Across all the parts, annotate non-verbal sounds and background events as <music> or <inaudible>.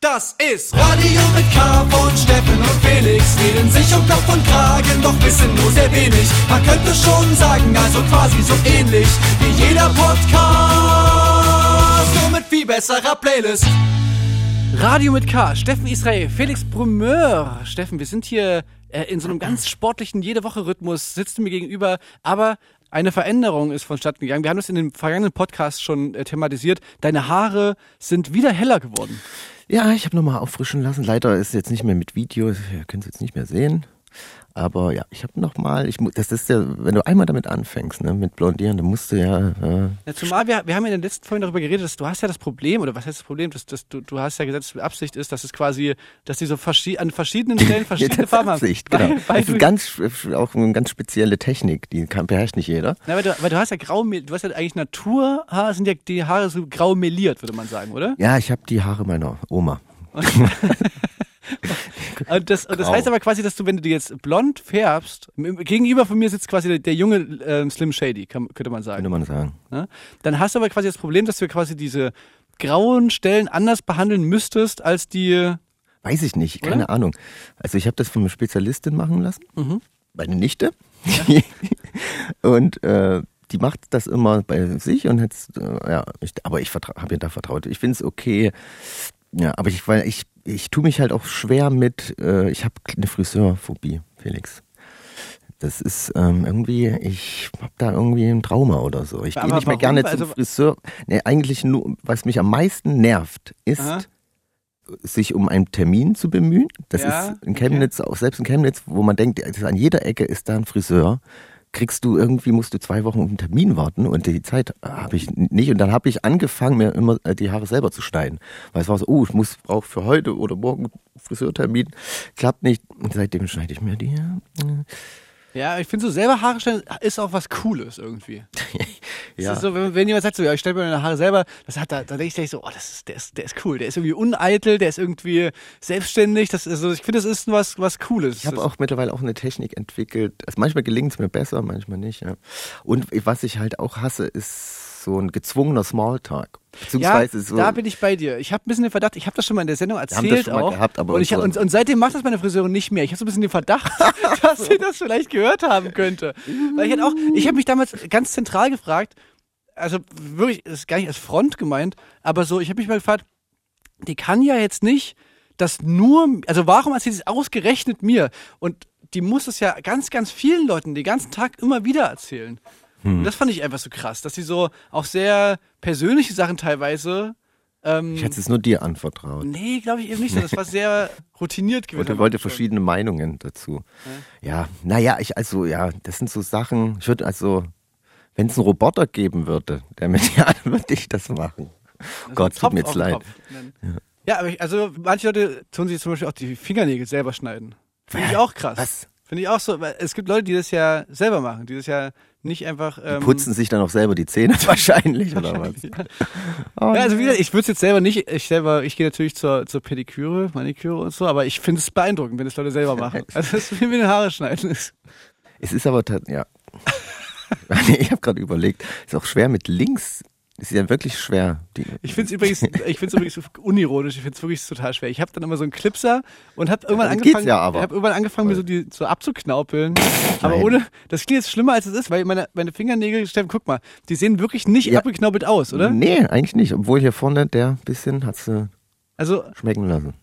Das ist Radio mit K von Steffen und Felix. Reden sich um Kopf und Kragen, doch wissen nur sehr wenig. Man könnte schon sagen, also quasi so ähnlich wie jeder Podcast. Nur mit viel besserer Playlist. Radio mit K, Steffen Israel, Felix Brumeur. Steffen, wir sind hier äh, in so einem ganz sportlichen Jede-Woche-Rhythmus, sitzt du mir gegenüber, aber eine Veränderung ist vonstatten gegangen. Wir haben das in dem vergangenen Podcast schon äh, thematisiert. Deine Haare sind wieder heller geworden. Ja, ich habe nochmal auffrischen lassen. Leider ist jetzt nicht mehr mit Video, ihr könnt es jetzt nicht mehr sehen. Aber ja, ich habe nochmal, ich, das ist ja, wenn du einmal damit anfängst, ne, mit Blondieren, dann musst du ja, äh, Ja, zumal wir, wir haben ja in den letzten Folgen darüber geredet, dass du hast ja das Problem, oder was heißt das Problem, dass, dass du, du hast ja gesagt, dass die Absicht ist, dass es quasi, dass die so verschi an verschiedenen Stellen <laughs> verschiedene das Farben haben. Absicht, genau. Weil, weil das du, ist ganz, auch eine ganz spezielle Technik, die kann, beherrscht nicht jeder. na, weil, du, weil du hast ja grau, du hast ja eigentlich Naturhaare, sind ja die Haare so grau meliert, würde man sagen, oder? Ja, ich habe die Haare meiner Oma. <laughs> <laughs> <laughs> Und das, und das heißt aber quasi, dass du, wenn du die jetzt blond färbst, gegenüber von mir sitzt quasi der, der junge ähm, Slim Shady, kann, könnte man sagen. Könnte man sagen. Ne? Dann hast du aber quasi das Problem, dass du quasi diese grauen Stellen anders behandeln müsstest als die. Weiß ich nicht, Oder? keine Ahnung. Also ich habe das von einer Spezialistin machen lassen, Mhm. meine Nichte. <laughs> und äh, die macht das immer bei sich und jetzt, äh, ja, ich, aber ich habe ihr da vertraut. Ich finde es okay. Ja, aber ich, weil ich, ich tue mich halt auch schwer mit, äh, ich habe eine Friseurphobie, Felix. Das ist ähm, irgendwie, ich habe da irgendwie ein Trauma oder so. Ich gehe nicht mehr warum? gerne zum Also- Friseur. Nee, eigentlich nur, was mich am meisten nervt, ist, Aha. sich um einen Termin zu bemühen. Das Ja, ist in Chemnitz, auch selbst in Chemnitz, wo man denkt, an jeder Ecke ist da ein Friseur. Kriegst du irgendwie, musst du zwei Wochen auf einen Termin warten und die Zeit habe ich nicht. Und dann habe ich angefangen, mir immer äh, die Haare selber zu schneiden. Weil es war so, oh, ich muss, brauche für heute oder morgen Friseurtermin. Klappt nicht. Und seitdem schneide ich mir die. Ja, ich finde so selber Haare stellen ist auch was Cooles irgendwie. <laughs> Ja. So, wenn, wenn jemand sagt so, ja, ich stelle mir meine Haare selber, das hat da, da denke ich gleich so, oh, das ist, der ist, der ist cool, der ist irgendwie uneitel, der ist irgendwie selbstständig. Das ist, also ich finde, das ist was, was Cooles. Ich habe auch mittlerweile auch eine Technik entwickelt. Also manchmal gelingt es mir besser, manchmal nicht. Ja. Und was ich halt auch hasse, ist so ein gezwungener Smalltalk. Ja, so. da bin ich bei dir. Ich habe ein bisschen den Verdacht, ich habe das schon mal in der Sendung erzählt auch. gehabt, und, ich, und, und seitdem macht das meine Friseurin nicht mehr. Ich habe so ein bisschen den Verdacht, <laughs> <laughs> dass sie das vielleicht gehört haben könnte. Weil ich hatte auch, ich habe mich damals ganz zentral gefragt, also wirklich, das ist gar nicht als Front gemeint, aber so, ich habe mich mal gefragt, die kann ja jetzt nicht das nur, also warum erzählt sie es ausgerechnet mir? Und die muss es ja ganz, ganz vielen Leuten den ganzen Tag immer wieder erzählen. Hm. Und das fand ich einfach so krass, dass sie so auch sehr persönliche Sachen teilweise. Ähm, ich hätte es nur dir anvertraut. nee, glaube ich eben nicht so. Das war sehr <laughs> routiniert Und gewesen. er wollte verschiedene Meinungen dazu. Ja, naja, ich, also, ja, das sind so Sachen, ich würde also, wenn es einen Roboter geben würde, der mit dir <laughs> an, würde ich das machen. Gott, tut mir jetzt leid. Nennen. Ja, aber ich, also manche Leute tun sich zum Beispiel auch die Fingernägel selber schneiden. Finde ich auch krass. Was? Finde ich auch so. Weil es gibt Leute, die das ja selber machen, die das ja nicht einfach. Die Ähm, putzen sich dann auch selber die Zähne <laughs> wahrscheinlich, oder was? <laughs> Oh, Ja, also wie gesagt, ich würde es jetzt selber nicht, ich selber, ich gehe natürlich zur, zur Pediküre, Maniküre und so, aber ich finde es beeindruckend, wenn das Leute selber machen. <laughs> Also das ist wie mit den Haare schneiden ist. Es ist aber, ja. Ich habe gerade überlegt, es ist auch schwer mit links. Es ist ja wirklich schwer. Die, Ich finde es übrigens, <laughs> ich finde es übrigens unironisch, ich finde es wirklich total schwer. Ich habe dann immer so einen Clipser und habe irgendwann angefangen, ja aber. habe irgendwann angefangen, mir so die so abzuknaupeln. Aber ohne, das klingt jetzt schlimmer als es ist, weil meine, meine Fingernägel, Steffen, guck mal, die sehen wirklich nicht Ja. abgeknaupelt aus, oder? Nee, eigentlich nicht. Obwohl hier vorne der bisschen hat sie Also schmecken lassen.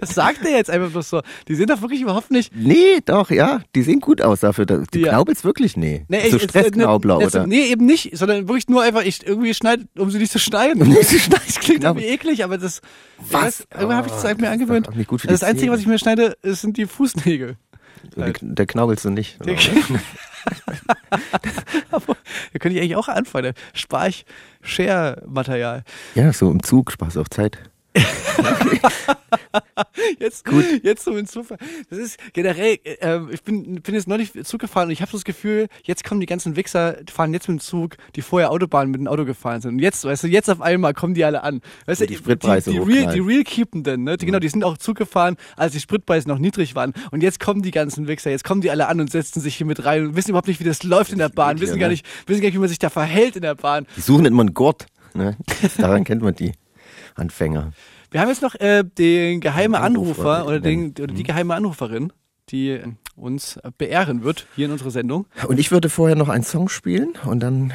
Das sagt er jetzt einfach bloß so. Die sind doch wirklich überhaupt nicht. Nee, doch, ja. Die sehen gut aus dafür. Du Ja. knaubelst wirklich? Nee. Nee, so ich- Stressknaubler, ne, oder? Nee, eben nicht, sondern wirklich nur einfach, ich irgendwie schneide, um sie nicht zu schneiden. Um zu schneiden, Das klingt genau. irgendwie eklig, aber das. Was? Das, irgendwann habe ich das Oh, halt mir das ist angewöhnt. auch für Also das Einzige, was ich mir schneide, sind die Fußnägel. Der, der knaubelst du nicht. Aber <laughs> da könnte ich eigentlich auch anfangen. Da spare ich Share-Material. Ja, so im Zug, Spaß auf Zeit. <laughs> Jetzt, Gut. jetzt so ein Zufall. Das ist generell, äh, ich bin, bin jetzt neulich Zug gefahren und ich habe so das Gefühl, jetzt kommen die ganzen Wichser, die fahren jetzt mit dem Zug, die vorher Autobahn mit dem Auto gefahren sind. Und jetzt, weißt du, jetzt auf einmal kommen die alle an. Weißt Und du, die Spritpreise die, die, real, die real Keependen, ne? Die, genau, die sind auch Zug gefahren, als die Spritpreise noch niedrig waren. Und jetzt kommen die ganzen Wichser, jetzt kommen die alle an und setzen sich hier mit rein und wissen überhaupt nicht, wie das läuft in der Bahn, wissen gar ne? nicht, wissen gar nicht, wie man sich da verhält in der Bahn. Die suchen immer einen Gurt. Ne? Daran kennt man die. Anfänger. Wir haben jetzt noch äh, den geheimen Anrufer, Anrufer oder, den, oder die geheime Anruferin, die uns beehren wird hier in unserer Sendung. Und ich würde vorher noch einen Song spielen und dann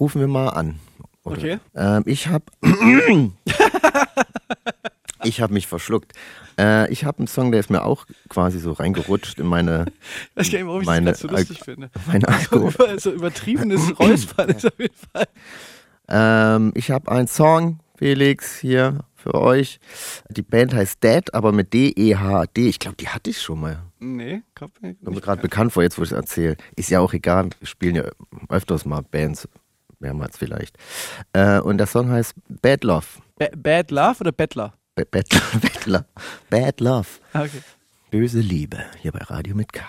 rufen wir mal an. Oder- Okay. Ähm, ich habe <laughs> ich habe mich verschluckt. Äh, ich habe einen Song, der ist mir auch quasi so reingerutscht in meine Ich weiß gar nicht, warum ich Meine das gerade so lustig finde. meine <laughs> So, über, so übertriebenes Räuspern <laughs> ist auf jeden Fall. Ähm, ich habe einen Song, Felix, hier für euch. Die Band heißt Dead, aber mit D-E-H-D. Ich glaube, die hatte ich schon mal. Nee, kommt mir Kommt mir nicht gerade bekannt vor, jetzt wo ich es erzähle. Ist ja auch egal, wir spielen ja öfters mal Bands, mehrmals vielleicht. Äh, und der Song heißt Bad Love. Ba Bad Love oder Bettler? Ba- Bad, <laughs> Bad Love. Bad Love. Okay. Böse Liebe. Hier bei Radio mit K.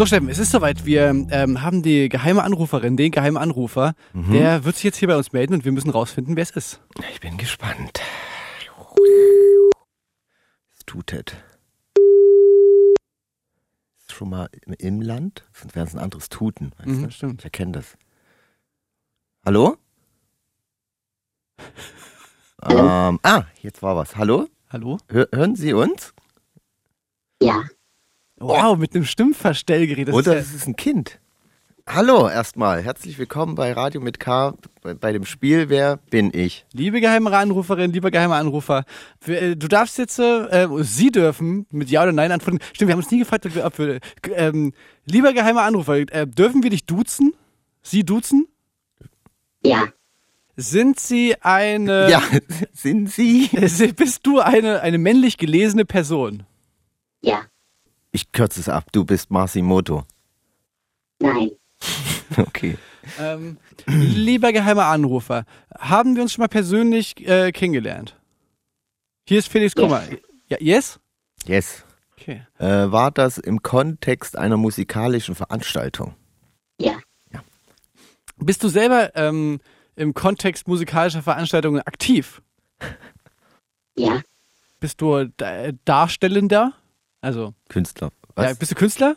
So, Steffen, es ist soweit. Wir ähm, haben die geheime Anruferin, den geheimen Anrufer. Der wird sich jetzt hier bei uns melden und wir müssen rausfinden, wer es ist. Ich bin gespannt. Es tutet. Ist schon mal im, im Land? Sonst wäre es ein anderes Tuten. Weißt Mhm, du? stimmt. Ich erkenne das. Hallo? ähm, ah, jetzt war was. Hallo? Hallo? Hör, hören Sie uns? Ja, Wow, mit einem Stimmverstellgerät. Das Oder ist es ist ein Kind. Hallo erstmal. Herzlich willkommen bei Radio mit K bei, dem Spiel Wer bin ich? ja, liebe geheime Anruferin, lieber geheimer Anrufer, äh, du darfst jetzt, äh, Sie dürfen mit Ja oder Nein antworten. Stimmt, wir haben uns nie gefragt, ob wir, ob wir ähm, lieber geheimer Anrufer, äh, dürfen wir dich duzen? Sie duzen? ja, Sind Sie eine, ja, <laughs> sind Sie? <laughs> äh, bist du eine, eine männlich gelesene Person? ja, Ich kürze es ab. Du bist Masimoto. nein, <laughs> Okay. Ähm, lieber geheimer Anrufer, haben wir uns schon mal persönlich äh, kennengelernt? Hier ist Felix Kummer. Ja, yes? Yes. Okay. Äh, war das im Kontext einer musikalischen Veranstaltung? ja, Bist du selber ähm, im Kontext musikalischer Veranstaltungen aktiv? ja, Bist du da, Darstellender? Also, Künstler. ja, Was? bist du Künstler?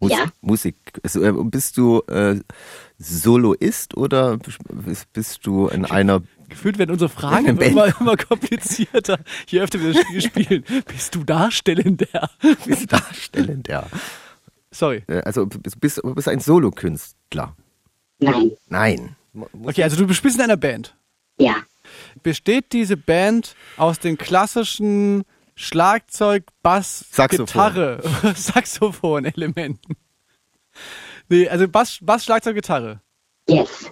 Mus Ja. Musik. Also, äh, bist du äh, Soloist oder bist- bist du in einer Gefühlt werden unsere Fragen <laughs> immer, immer komplizierter, je öfter wir das Spiel spielen. Bist du darstellender? <laughs> bist darstellend, ja. Sorry. Äh, Also du bist, bist, du bist ein Solokünstler. Nein. Nein. Okay, also du spielst in einer Band. Ja. Besteht diese Band aus den klassischen Schlagzeug, Bass, Saxophon. Gitarre, <laughs> Saxophon-Elementen? Nee, also Bass, Bass, Schlagzeug, Gitarre. Yes.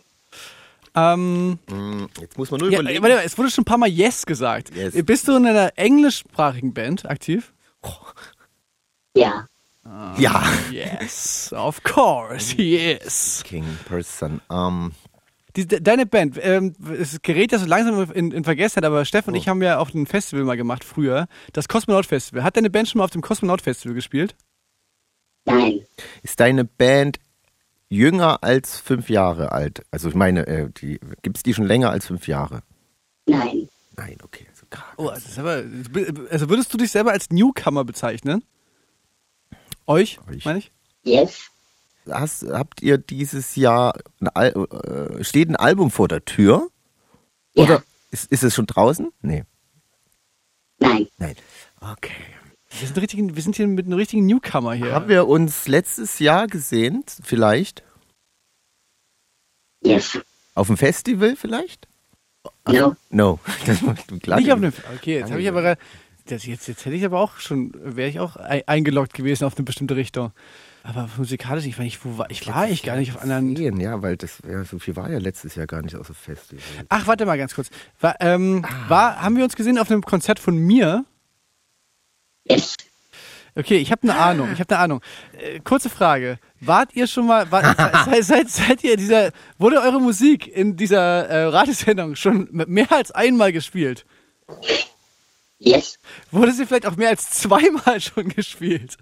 Ähm, Hm, Jetzt muss man nur ja, überlegen. warte mal, es wurde schon ein paar Mal Yes gesagt. Yes. Bist du in einer englischsprachigen Band aktiv? Ja. ja. Yes, of course, <laughs> yes. King Person. Ähm, Die, de- deine Band, ähm, es gerät ja so langsam in, in Vergessenheit, aber Steff und Oh. ich haben ja auf einem Festival mal gemacht früher, das Kosmonaut Festival. Hat deine Band schon mal auf dem Kosmonaut Festival gespielt? Nein. ist deine Band jünger als fünf Jahre alt? Also ich meine, äh, die, gibt es die schon länger als fünf Jahre? Nein. Nein, okay. Also, Oh, das ist aber, also würdest du dich selber als Newcomer bezeichnen? Euch, Euch. meine ich? Yes. Hast, habt ihr dieses Jahr ein Al äh, steht ein Album vor der Tür? Ja. Oder ist, ist es schon draußen? Nee. Nein. Nein. Okay. Wir sind, richtigen, wir sind hier mit einem richtigen Newcomer hier. Haben wir uns letztes Jahr gesehen, vielleicht? Yes. Auf dem Festival vielleicht? No. No. <laughs> Du klar- Nicht auf einem. Okay, jetzt habe ich aber. Das, jetzt, jetzt hätte ich aber auch schon, wäre ich auch ei- eingeloggt gewesen auf eine bestimmte Richtung. Aber musikalisch, ich war nicht, wo war, ich war eigentlich gar nicht auf anderen. Gehen, ja, weil das ja, so viel war ja letztes Jahr gar nicht aus dem Festival. Ach, warte mal ganz kurz. War, ähm, war, haben wir uns gesehen auf einem Konzert von mir? Yes. Okay, ich habe eine Ahnung. Ich habe eine Ahnung. Äh, kurze Frage: Wart ihr schon mal? Wart, seid, <laughs> seid, seid ihr dieser? Wurde eure Musik in dieser äh, Radiosendung schon mehr als einmal gespielt? Yes. Wurde sie vielleicht auch mehr als zweimal <laughs> schon gespielt?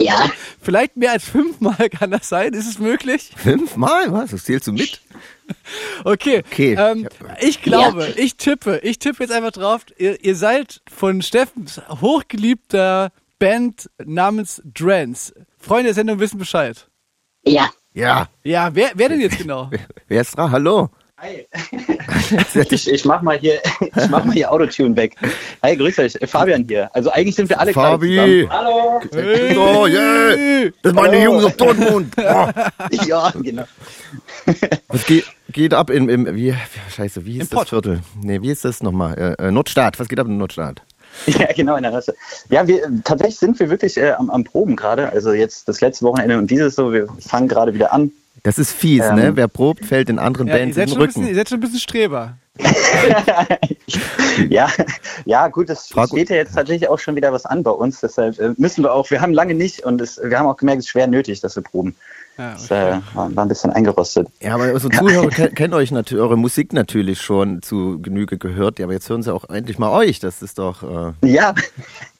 Ja. Vielleicht mehr als fünfmal kann das sein? Ist es möglich? Fünfmal? Was? Das zählst du mit? <laughs> Okay. Okay. Ähm, ich glaube, ich tippe, ich tippe jetzt einfach drauf, ihr, ihr seid von Steffens hochgeliebter Band namens Drance. Freunde der Sendung wissen Bescheid. Ja. Ja. Ja, wer, wer denn jetzt genau? <laughs> Wer ist dran? Hallo. Hi. <laughs> Ich, ich mach mal hier, <laughs> ich mach mal hier Autotune weg. Hi, grüß euch, Fabian hier. Also eigentlich sind wir alle gerade Fabi. Hallo. Oh, yeah. Das ist meine Jungs auf Dortmund. Oh. <laughs> Ja, genau. Was geht, geht ab in, im, wie, wie, scheiße, wie Im hieß Pott. das Viertel? Nee, wie ist das nochmal? Äh, äh, Nordstaat. Was geht ab in Nordstaat? Ja, genau, in der Rasse. Ja, wir, tatsächlich sind wir wirklich äh, am, am Proben gerade. Also jetzt das letzte Wochenende und dieses so, wir fangen gerade wieder an. Das ist fies, Ähm. ne? Wer probt, fällt in anderen Ja, Bands in den ein bisschen, ihr Rücken. seid schon ein bisschen Streber. <laughs> Ja, ja, gut, es steht ja jetzt tatsächlich auch schon wieder was an bei uns. Deshalb äh, müssen wir auch, wir haben lange nicht und es, wir haben auch gemerkt, es ist schwer nötig, dass wir proben. Ja, Das äh, war, war ein bisschen eingerostet. Ja, aber unsere Zuhörer <laughs> ken- kennen euch natürlich, eure Musik natürlich schon zu Genüge gehört. Ja, aber jetzt hören sie auch endlich mal euch. Das ist doch. Äh, Ja,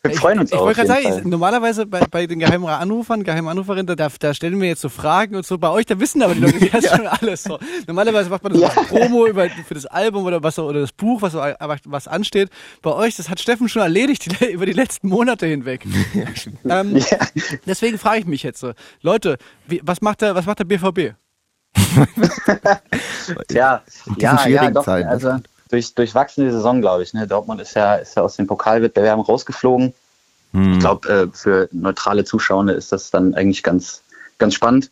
wir freuen uns ich, ich auch. wollte auf gerade sagen, ich, Fall. normalerweise bei, bei den geheimen Anrufern, geheimen Anruferinnen, da, da stellen wir jetzt so Fragen und so. Bei euch, da wissen aber die Leute <laughs> das schon alles so. Normalerweise macht man das Ja. als Promo über, für das Album oder was oder das Buch, was, so, was ansteht. Bei euch, das hat Steffen schon erledigt die, <laughs> über die letzten Monate hinweg. <laughs> ähm, Ja. Deswegen frage ich mich jetzt so, Leute, wie, was macht der, was macht der BVB? <laughs> Tja, ja, ja, doch. Zeiten, das Also durch, durchwachsene Saison, glaube ich. Ne? Dortmund ist ja, ist ja aus den Pokalwettbewerben rausgeflogen. hm. Ich glaube, äh, für neutrale Zuschauer ist das dann eigentlich ganz, ganz spannend.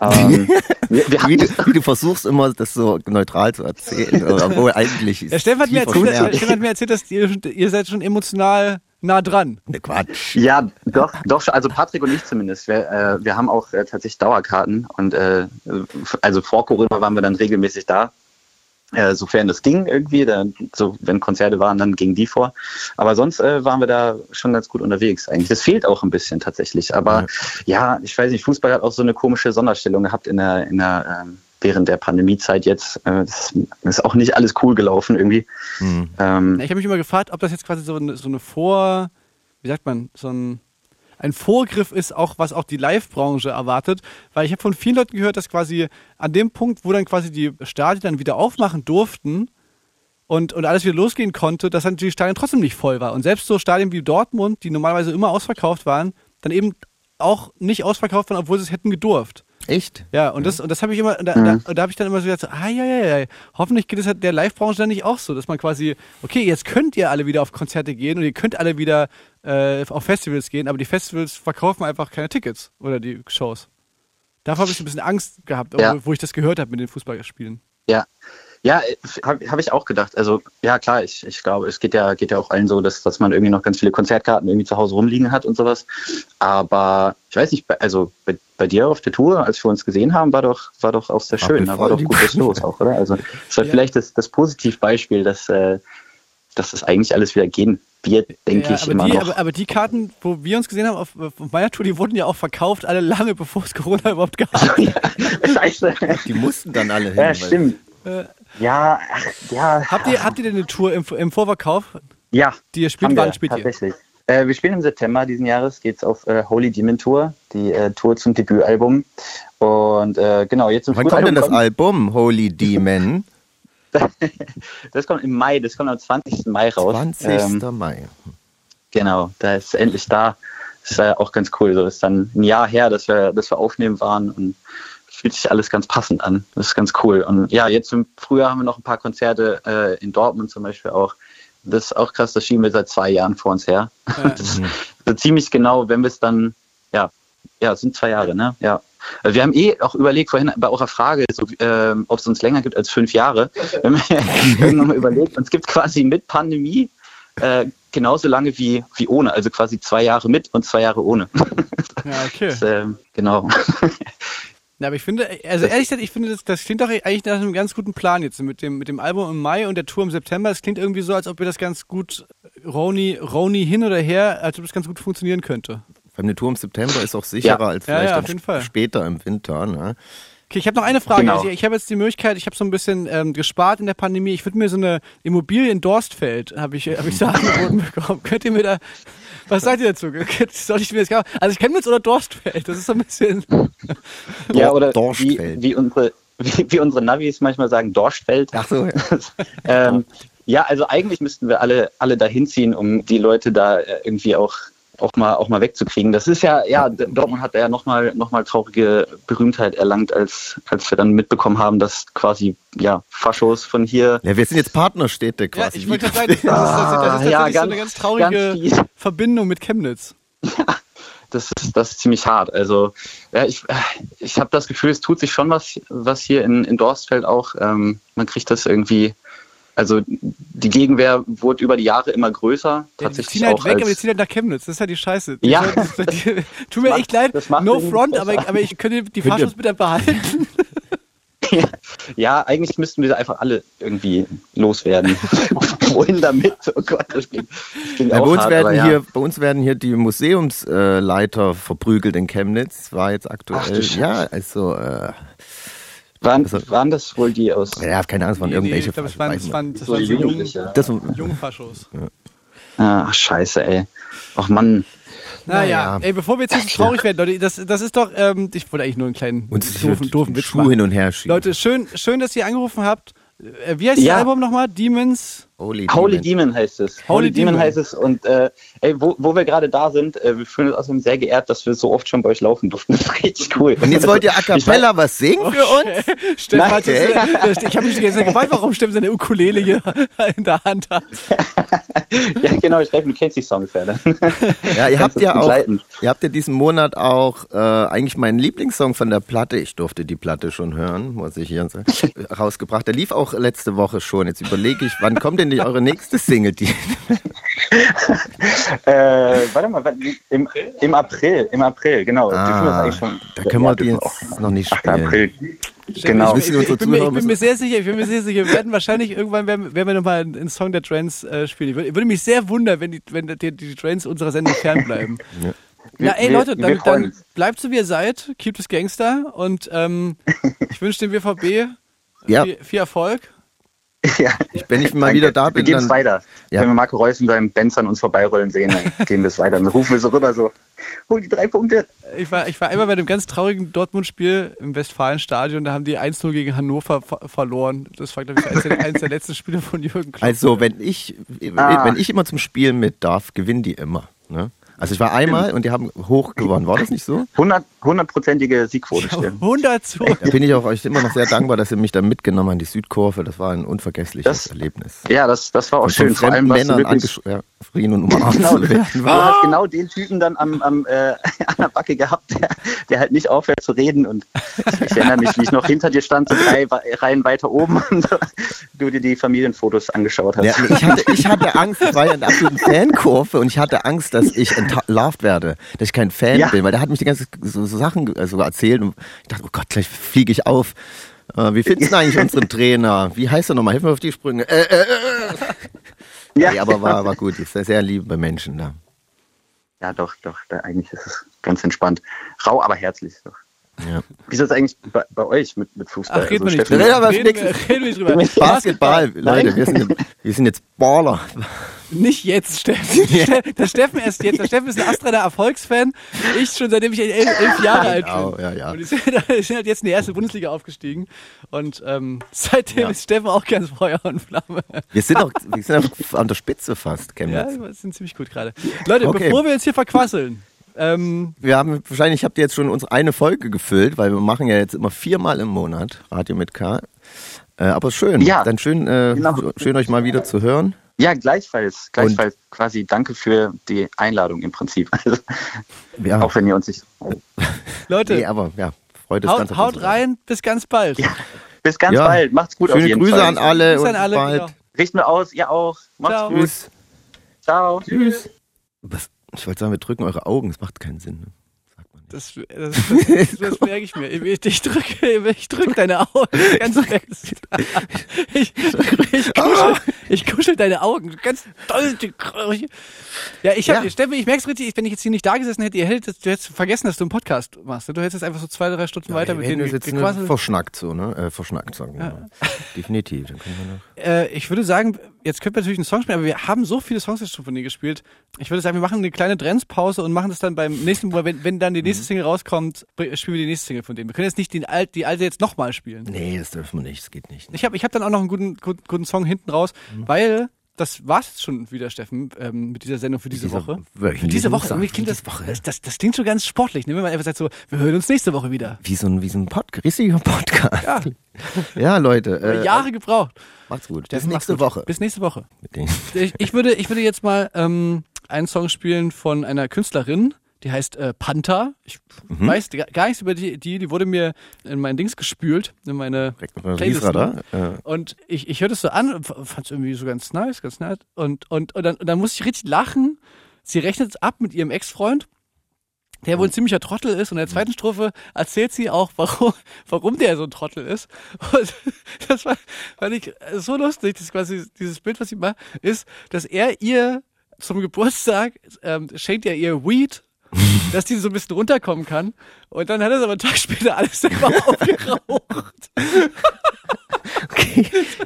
Ähm, <laughs> wir, wir wie, du, wie du versuchst immer, das so neutral zu erzählen, <laughs> obwohl eigentlich ist Der Steffen hat, mir erzählt. Steffen hat mir erzählt, dass ihr, ihr seid schon emotional nah dran. Ne, Quatsch. ja, doch, doch, also Patrick und ich zumindest. Wir, äh, wir haben auch äh, tatsächlich Dauerkarten und äh, also vor Corona waren wir dann regelmäßig da. Äh, sofern das ging irgendwie, dann, so wenn Konzerte waren, dann gingen die vor. Aber sonst äh, waren wir da schon ganz gut unterwegs eigentlich. Das fehlt auch ein bisschen tatsächlich. Aber ja, ich weiß nicht, Fußball hat auch so eine komische Sonderstellung gehabt in der, in der ähm, während der Pandemiezeit jetzt. Äh, das ist auch nicht alles cool gelaufen irgendwie. Hm. Ähm, Ich habe mich immer gefragt, ob das jetzt quasi so eine, so eine Vor, wie sagt man, so ein, ein Vorgriff ist, auch was auch die Live-Branche erwartet, weil ich habe von vielen Leuten gehört, dass quasi an dem Punkt, wo dann quasi die Stadien dann wieder aufmachen durften und, und alles wieder losgehen konnte, dass dann die Stadien trotzdem nicht voll war. Und selbst so Stadien wie Dortmund, die normalerweise immer ausverkauft waren, dann eben auch nicht ausverkauft waren, obwohl sie es hätten gedurft. Echt? Ja, und das, und das habe ich immer, und da, da, und da habe ich dann immer so gedacht, so, ah, ja, ja, ja, hoffentlich geht es halt der Live-Branche dann nicht auch so, dass man quasi, okay, jetzt könnt ihr alle wieder auf Konzerte gehen und ihr könnt alle wieder äh, auf Festivals gehen, aber die Festivals verkaufen einfach keine Tickets oder die Shows. Davor habe ich ein bisschen Angst gehabt, Ja. wo ich das gehört habe mit den Fußballspielen. Ja, ja, habe hab ich auch gedacht. Also ja klar, ich, ich glaube, es geht ja, geht ja auch allen so, dass, dass man irgendwie noch ganz viele Konzertkarten irgendwie zu Hause rumliegen hat und sowas. Aber ich weiß nicht, also bei, bei dir auf der Tour, als wir uns gesehen haben, war doch, war doch auch sehr schön. Da war doch die- gut was los auch, oder? Also das war Ja. vielleicht das, das Positivbeispiel, dass, äh, dass das eigentlich alles wieder gehen wird, denke Ja, ich aber, immer die, noch. aber, aber die Karten, wo wir uns gesehen haben auf, auf meiner Tour, die wurden ja auch verkauft, alle lange bevor es Corona überhaupt gab. <laughs> ja, scheiße. Die mussten dann alle hin. Ja, weil- stimmt. Äh, Ja, ach, ja. Habt ihr, habt ihr denn eine Tour im, im Vorverkauf, Ja, die ihr spielt? Wann wir, spielt ihr? tatsächlich. Äh, wir spielen im September diesen Jahres, geht's auf äh, Holy Demon Tour, die äh, Tour zum Debütalbum. Und äh, genau, jetzt im Wann kommt denn das Album Holy Demon? <laughs> Das kommt im Mai, das kommt am 20. Mai raus. 20. Ähm, Mai. genau, da ist endlich da. Das ist äh, auch ganz cool. So ist dann ein Jahr her, dass wir, dass wir aufnehmen waren und fühlt sich alles ganz passend an. Das ist ganz cool. Und ja, jetzt im Frühjahr haben wir noch ein paar Konzerte äh, in Dortmund zum Beispiel auch. Das ist auch krass, das schieben wir seit zwei Jahren vor uns her. <laughs> Das ist so ziemlich genau, wenn wir es dann, ja, ja, es sind zwei Jahre, ne? Ja. Also wir haben eh auch überlegt, vorhin bei eurer Frage, so, ähm, ob es uns länger gibt als fünf Jahre. <laughs> Wir haben ja irgendwann mal überlegt, uns gibt quasi mit Pandemie äh, genauso lange wie, wie ohne, also quasi zwei Jahre mit und zwei Jahre ohne. <laughs> Ja, okay. Das, ähm, genau. Ja, aber ich finde, also ehrlich gesagt, ich finde, das, das klingt doch eigentlich nach einem ganz guten Plan jetzt mit dem, mit dem Album im Mai und der Tour im September. Es klingt irgendwie so, als ob ihr das ganz gut, Roni, Roni hin oder her, als ob das ganz gut funktionieren könnte. Allem eine Tour im September ist auch sicherer Ja. als Ja, vielleicht ja, dann auf jeden Fall. später im Winter. Ne? Okay, ich habe noch eine Frage. Genau. Also ich habe jetzt die Möglichkeit, ich habe so ein bisschen ähm, gespart in der Pandemie. Ich würde mir so eine Immobilie in Dorstfeld, habe ich, hab ich so <laughs> angeboten bekommen. Könnt ihr mir da, was sagt ihr dazu? Soll ich mir das kaufen? Also ich kenne jetzt oder Dorstfeld, das ist so ein bisschen... <laughs> ja, oder wie, Dorstfeld. wie, unsere, wie, wie unsere Navis manchmal sagen, Dorstfeld. Ach so, ja. <laughs> ähm, ja, also eigentlich müssten wir alle, alle dahin ziehen, um die Leute da äh, irgendwie auch, auch, mal, auch mal wegzukriegen. Das ist ja, ja, Dortmund hat ja nochmal noch mal traurige Berühmtheit erlangt, als, als wir dann mitbekommen haben, dass quasi ja, Faschos von hier. ja, wir sind jetzt Partnerstädte Ja, quasi. ich wollte gerade sagen, das ist, das ist, das ist Ah, ja, so ganz- eine ganz traurige ganz. Verbindung mit Chemnitz. Das ist, das ist ziemlich hart. Also ja, ich, ich habe das Gefühl, es tut sich schon was, was hier in, in Dorstfeld auch. Ähm, man kriegt das irgendwie. Also die Gegenwehr wurde über die Jahre immer größer. Ja, die tatsächlich ziehen halt weg, aber die ziehen halt nach Chemnitz. Das ist halt die Scheiße. Die Ja. die, <laughs> <laughs> tut mir macht- echt leid, no front, aber, aber ich könnte die Faschos bitte behalten. <laughs> ja, eigentlich müssten wir einfach alle irgendwie loswerden. Wohin damit? Oh Gott, das klingt, das klingt Ja, bei, uns hart, werden ja. hier, bei uns werden hier die Museumsleiter verprügelt in Chemnitz. War jetzt Ach aktuell. Scheiße. ja, also, äh, Waren, also- waren das wohl die aus. ja, keine Ahnung, es waren Nee, nee, irgendwelche. ich glaube, das waren, das waren, das So waren so jung, Jugendliche. das, junge Faschos. Ah, scheiße, ey. Ach Mann. Naja, Naja. ey, bevor wir jetzt hier so traurig werden, Leute, das, das ist doch, ähm, ich wollte eigentlich nur einen kleinen uns doofen, doofen Witz Schuh hin und her schieben. Leute, schön, schön, dass ihr angerufen habt. Äh, Wie heißt Ja. das Album nochmal? Demons? Holy, Holy Demon. Demon heißt es. Holy Holy, Demon. Demon. heißt es. Und äh, ey, wo, wo wir gerade da sind, äh, wir fühlen uns außerdem sehr geehrt, dass wir so oft schon bei euch laufen durften. <laughs> Das ist richtig cool. Und jetzt wollt ihr A Cappella was singen für uns? <laughs> Stefan, hat Nein. äh, ich habe mich jetzt gefragt, warum Stefan seine Ukulele hier <laughs> in der Hand hat. ja, genau, ich schreibe einen Casey-Song für dann. Ja, ihr habt ja du auch, ihr habt ja diesen Monat auch äh, eigentlich meinen Lieblingssong von der Platte. Ich durfte die Platte schon hören, muss ich hier sagen, rausgebracht. Der lief auch letzte Woche schon. Jetzt überlege ich, wann kommt denn die, eure nächste Single? Die, <laughs> Äh, warte mal, im, im April, im April, genau. Ah, schon, da können wir die jetzt noch nicht 8. spielen. April. Genau. Ich, wissen ich, ich, bin mir, ich bin mir sehr sicher, ich bin mir sehr sicher, wir werden wahrscheinlich irgendwann werden, werden wir nochmal einen Song der Trends äh, spielen. Ich würde, würde mich sehr wundern, wenn die, wenn die, die Trends unserer Sendung fernbleiben. <laughs> Na ey Wir- Leute, dann, dann bleibt so wie ihr seid, keep es Gangster und ähm, <laughs> ich wünsche dem BVB Ja. viel, viel Erfolg. <laughs> Ja. wenn ich mal Danke. wieder da Wir bin, gehen es weiter. Ja. Wenn wir Marco Reus und seinen Benz an uns vorbeirollen sehen, dann <laughs> gehen wir es weiter. Dann rufen wir so rüber so, hol die drei Punkte. Ich war, ich war einmal bei einem ganz traurigen Dortmund-Spiel im Westfalenstadion, da haben die 1-0 gegen Hannover ver verloren. Das war, glaube ich, eines der, <laughs> eines der letzten Spiele von Jürgen Klopp. Also, wenn ich, Ah. wenn ich immer zum Spielen mit darf, gewinnen die immer. Ne? Also ich war einmal und die haben hoch gewonnen. War das nicht so? 100 hundertprozentige Siegquote stellen. 100 zu. Da bin ich auch euch immer noch sehr dankbar, dass ihr mich da mitgenommen habt an die Südkurve. Das war ein unvergessliches Das- Erlebnis. Ja, das, das war auch Und schön. Vor allem, fremden was du Männern wirklich, angeschrien und umarmt Genau, du hast genau den Typen dann am, am, äh, <laughs> an der Backe gehabt, der, der halt nicht aufhört zu reden. Und ich erinnere mich, wie ich noch hinter dir stand, so drei Reihen weiter oben <laughs> und du dir die Familienfotos angeschaut hast. Ja, ich, hatte, ich hatte Angst, ich war ja in der absoluten Fankurve und ich hatte Angst, dass ich entlarvt werde, dass ich kein Fan Ja. bin, weil der hat mich die ganze so, so Sachen äh, so erzählt und ich dachte, oh Gott, gleich fliege ich auf. Äh, wie findest du eigentlich unseren <laughs> Trainer? Wie heißt er nochmal? Hilf mir auf die Sprünge. Äh, äh, äh. ja, Nee, aber war, war gut, ist sehr, sehr lieb bei Menschen da. ja doch, doch, da, eigentlich ist es ganz entspannt. Rau, aber herzlich. Doch. Ja. Wie ist das eigentlich bei, bei euch mit, mit Fußball? Ach, reden wir nicht drüber. Ja, reden, reden wir drüber. Basketball, Leute, wir sind, wir sind jetzt Baller. nicht jetzt, Steffen. Der Steffen erst jetzt. Der Steffen ist ein Astrader Erfolgsfan. Ich schon seitdem ich elf, elf Jahre alt bin. Genau, ja, ja. Und <laughs> die sind, halt jetzt in die erste Bundesliga aufgestiegen. Und ähm, seitdem Ja. ist Steffen auch ganz Feuer und Flamme. Wir sind auch, wir sind auch an der Spitze fast, <laughs> Ja, Chemnitz. wir sind ziemlich gut gerade. Leute, Okay. bevor wir jetzt hier verquasseln, ähm, Wir haben wahrscheinlich habt ihr jetzt schon unsere eine Folge gefüllt, weil wir machen ja jetzt immer viermal im Monat Radio mit K. Äh, aber schön, Ja. dann schön, äh, Genau. schön euch mal wieder zu hören. Ja, gleichfalls. Gleichfalls quasi danke für die Einladung im Prinzip. Also, <laughs> Ja, Auch wenn ihr uns nicht. Leute, nee, aber ja, freut uns haut, ganz haut rein. Bis ganz bald. Bis ganz Ja. bald. Macht's gut auf Schöne jeden Grüße Fall. an alle Bis und an alle. bald. Genau. Richten wir aus, ihr auch. Macht's Ciao. gut. Tschüss. Ciao. Tschüss. Was, ich wollte sagen, wir drücken eure Augen, das macht keinen Sinn. Ne? Sagt man nicht. Das, das, das, das <laughs> merke ich mir. Ich, ich drücke ich drück deine Augen ganz fest. <laughs> Ich, ich, kuschel, <laughs> ich kuschel deine Augen ganz doll. Ja, ich, hab, Ja. Steffen, ich merke es richtig, wenn ich jetzt hier nicht da gesessen hätte, ihr hättet, du hättest vergessen, dass du einen Podcast machst. Du hättest einfach so zwei, drei Stunden weiter mit denen nur gequasselt. verschnackt so, ne? Äh, verschnackt, sagen wir mal. Definitiv. Dann können wir noch. Äh, ich würde sagen, jetzt könnten wir natürlich einen Song spielen, aber wir haben so viele Songs jetzt schon von dir gespielt. Ich würde sagen, wir machen eine kleine Trendspause und machen das dann beim nächsten Mal, wenn, wenn dann die Mhm. nächste Single rauskommt, spielen wir die nächste Single von denen. Wir können jetzt nicht den alt, die alte jetzt nochmal spielen. Nee, das dürfen wir nicht, das geht nicht. Ich habe ich hab dann auch noch einen guten, guten, guten Song hinten raus, Mhm. weil das war's jetzt schon wieder, Steffen, ähm, mit dieser Sendung für diese dieser Woche. wöchentlichen Diese Woche, irgendwie klingt das, diese Woche. das, das, das klingt schon ganz sportlich, ne? wenn man einfach sagt so, wir hören uns nächste Woche wieder. Wie so ein, wie so ein Pod riesiger Podcast. Ja, <laughs> ja Leute. Äh, Jahre gebraucht. Macht's gut. Bis Steffen, mach's nächste gut. Woche. Bis nächste Woche. Ich, ich, würde, ich würde jetzt mal ähm, einen Song spielen von einer Künstlerin, die heißt äh, Panther. Ich Mhm. weiß gar nichts über die, die, die wurde mir in mein Dings gespült, in meine Playlist. Äh, Und ich, ich hörte es so an und fand es irgendwie so ganz nice, ganz nett. Und, und, und, dann, und dann musste ich richtig lachen. Sie rechnet es ab mit ihrem Ex-Freund, der wohl ein ziemlicher Trottel ist. Und in der zweiten Strophe erzählt sie auch, warum, warum der so ein Trottel ist. Und <laughs> das war, fand ich so lustig, das quasi dieses Bild, was sie macht, ist, dass er ihr zum Geburtstag ähm, schenkt er ihr Weed, dass die so ein bisschen runterkommen kann. Und dann hat er es aber einen Tag später alles selber <laughs> aufgeraucht.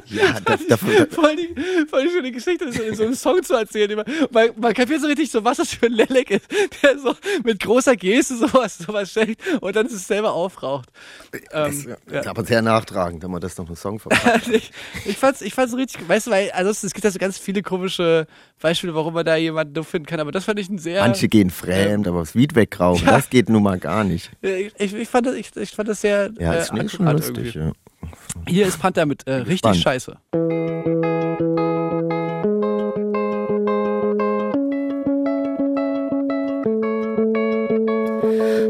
ja, das, dafür, Voll die, voll die schöne Geschichte, das in so einem Song zu erzählen. Man, man kapiert so richtig so, was das für ein Lelek ist, der so mit großer Geste sowas, sowas schenkt und dann es selber aufraucht. Ähm, ja. ist aber sehr nachtragend, wenn man das noch einen Song <laughs> verpackt. ich, ich fand's, ich fand's richtig, weißt du, weil, also es gibt ja so ganz viele komische Beispiele, warum man da jemanden doof finden kann, aber das fand ich ein sehr, Manche gehen fremd, aber das Weed wegrauchen, das geht nun mal gar nicht. ich, ich, fand das, ich, ich fand das sehr, Ja, äh, ist schon, schon lustig. Ja. Hier ist Panther mit äh, richtig Spannend. scheiße.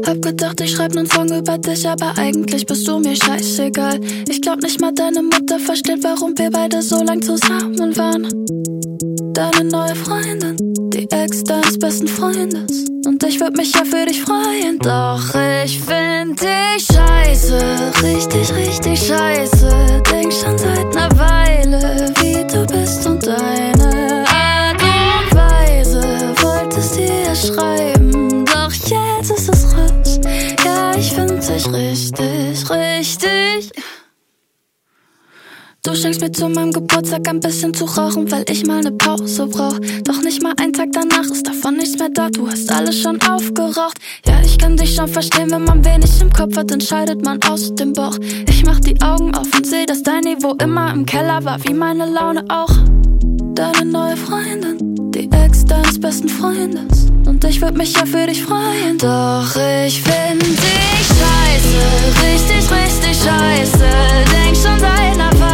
Hab gedacht, ich schreib nen Song über dich, aber eigentlich bist du mir scheißegal. Ich glaub nicht mal deine Mutter versteht, warum wir beide so lang zusammen waren. Deine neue Freundin, die Ex deines besten Freundes. Ich würd mich ja für dich freuen. Doch ich find dich scheiße, richtig, richtig scheiße. Denk schon seit ner Weile, wie du bist und deine Du schenkst mir zu meinem Geburtstag ein bisschen zu rauchen, weil ich mal ne Pause brauch. Doch nicht mal ein Tag danach ist davon nichts mehr da, du hast alles schon aufgeraucht. Ja, ich kann dich schon verstehen, wenn man wenig im Kopf hat, entscheidet man aus dem Bauch. Ich mach die Augen auf und seh, dass dein Niveau immer im Keller war, wie meine Laune auch. Deine neue Freundin, die Ex deines besten Freundes. Und ich würd mich ja für dich freuen. Doch ich find dich scheiße, richtig, richtig scheiße. Denk schon deiner einer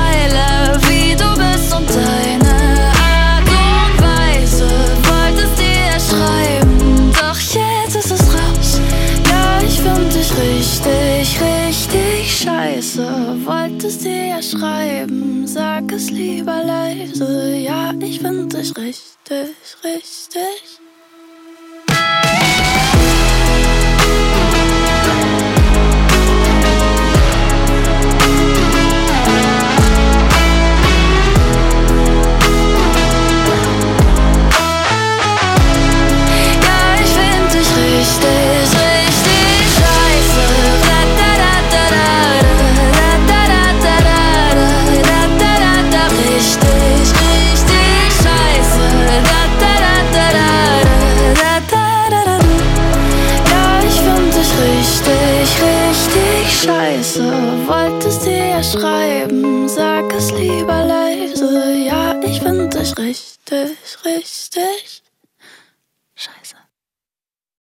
beschreiben. Sag es lieber leise. Ja, ich finde dich richtig, richtig. Scheiße, wolltest dir ja schreiben, sag es lieber leise. Ja, ich find dich richtig, richtig.